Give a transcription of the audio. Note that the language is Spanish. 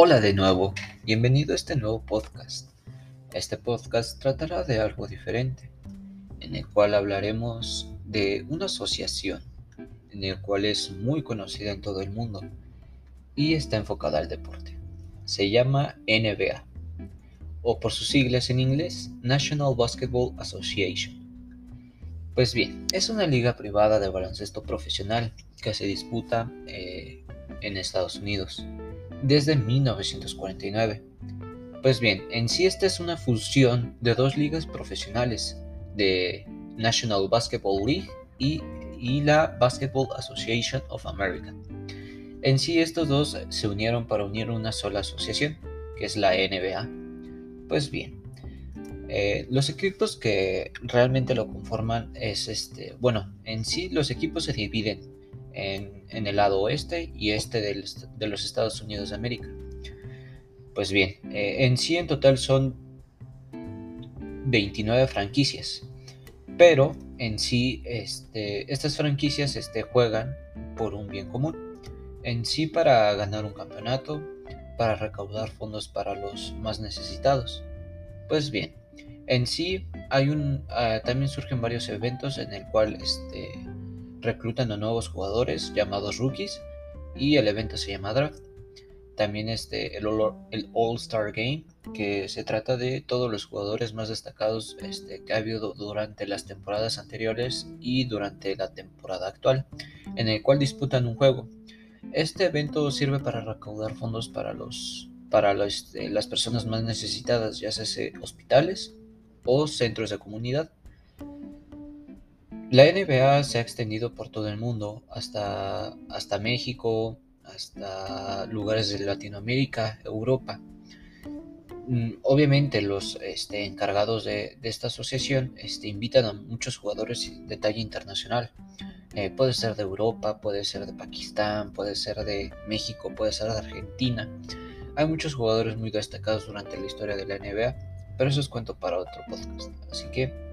Hola de nuevo, bienvenido a este nuevo podcast. Este podcast tratará de algo diferente, en el cual hablaremos de una asociación, en el cual es muy conocida en todo el mundo y está enfocada al deporte. Se llama NBA, o por sus siglas en inglés, National Basketball Association. Pues bien, es una liga privada de baloncesto profesional que se disputa eh, en Estados Unidos desde 1949. Pues bien, en sí esta es una fusión de dos ligas profesionales, de National Basketball League y, la Basketball Association of America. En sí estos dos se unieron para unir una sola asociación, que es la NBA. Pues bien, eh, los equipos que realmente lo conforman es este, bueno, en sí los equipos se dividen en, el lado oeste y este de los Estados Unidos de América. Pues bien, eh, en sí en total son 29 franquicias, pero en sí este, estas franquicias este, juegan por un bien común. En sí para ganar un campeonato, para recaudar fondos para los más necesitados. Pues bien, en sí hay un, ah, también surgen varios eventos en el cual este, reclutan a nuevos jugadores llamados rookies y el evento se llama draft. También este, el, el All-Star Game, que se trata de todos los jugadores más destacados este, que ha habido durante las temporadas anteriores y durante la temporada actual, en el cual disputan un juego. Este evento sirve para recaudar fondos para, los, para este, las personas más necesitadas, ya sea hospitales o centros de comunidad. La NBA se ha extendido por todo el mundo, hasta, hasta México, hasta lugares de Latinoamérica, Europa. Mm, obviamente los este, encargados de, esta asociación este, invitan a muchos jugadores de talla internacional. Eh, puede ser de Europa, puede ser de Pakistán, puede ser de México, puede ser de Argentina. Hay muchos jugadores muy destacados durante la historia de la NBA, pero eso es cuento para otro podcast. Así que